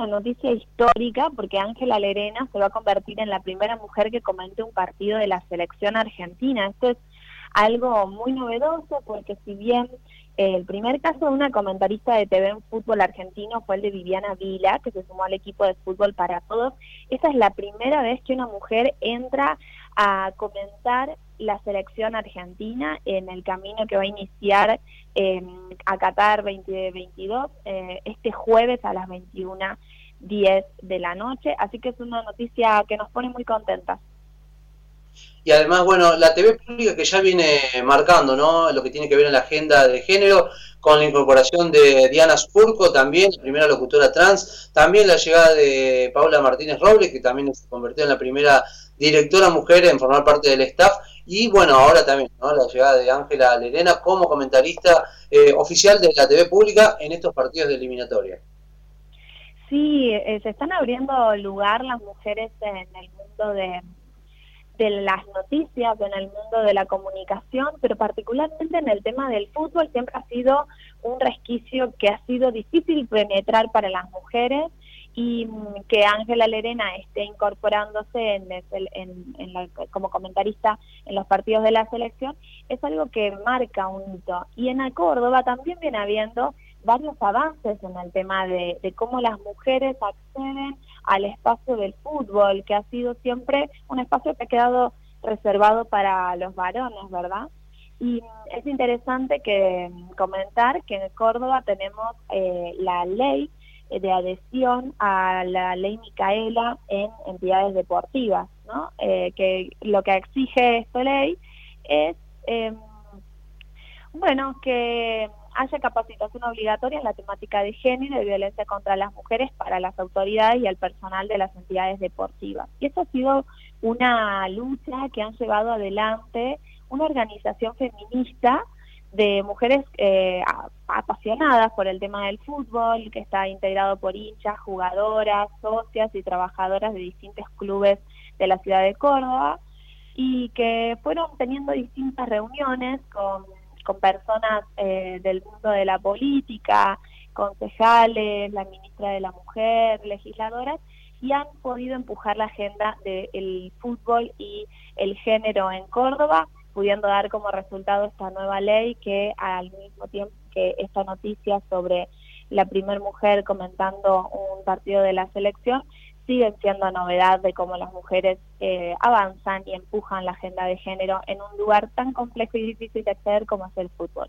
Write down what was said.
una noticia histórica porque Ángela Lerena se va a convertir en la primera mujer que comente un partido de la selección argentina. Esto es algo muy novedoso porque si bien eh, el primer caso de una comentarista de TV en fútbol argentino fue el de Viviana Vila, que se sumó al equipo de fútbol para todos, esta es la primera vez que una mujer entra a comentar la selección argentina en el camino que va a iniciar eh, a Qatar 2022 eh, este jueves a las 21.10 de la noche. Así que es una noticia que nos pone muy contentas. Y además, bueno, la TV pública que ya viene marcando, ¿no? Lo que tiene que ver en la agenda de género, con la incorporación de Diana Spurco, también, primera locutora trans, también la llegada de Paula Martínez Robles, que también se convirtió en la primera directora mujer en formar parte del staff, y bueno, ahora también, ¿no? La llegada de Ángela Lerena como comentarista eh, oficial de la TV pública en estos partidos de eliminatoria. Sí, eh, se están abriendo lugar las mujeres en el mundo de de las noticias, en el mundo de la comunicación, pero particularmente en el tema del fútbol siempre ha sido un resquicio que ha sido difícil penetrar para las mujeres y mm, que Ángela Lerena esté incorporándose en, como comentarista en los partidos de la selección es algo que marca un hito. Y en Córdoba también viene habiendo varios avances en el tema de, cómo las mujeres acceden al espacio del fútbol, que ha sido siempre un espacio que ha quedado reservado para los varones, ¿verdad? Y es interesante que comentar que en Córdoba tenemos eh, la ley de adhesión a la ley Micaela en entidades deportivas, ¿no? Eh, que lo que exige esta ley es, em, bueno, que haya capacitación obligatoria en la temática de género y violencia contra las mujeres para las autoridades y el personal de las entidades deportivas. Y esto ha sido una lucha que han llevado adelante una organización feminista de mujeres eh, apasionadas por el tema del fútbol, que está integrado por hinchas, jugadoras, socias y trabajadoras de distintos clubes de la ciudad de Córdoba, y que fueron teniendo distintas reuniones con con personas eh, del mundo de la política, concejales, la ministra de la Mujer, legisladoras, y han podido empujar la agenda del fútbol y el género en Córdoba, pudiendo dar como resultado esta nueva ley que al mismo tiempo que esta noticia sobre la primer mujer comentando un partido de la selección, siguen siendo novedad de cómo las mujeres eh, avanzan y empujan la agenda de género en un lugar tan complejo y difícil de acceder como es el fútbol.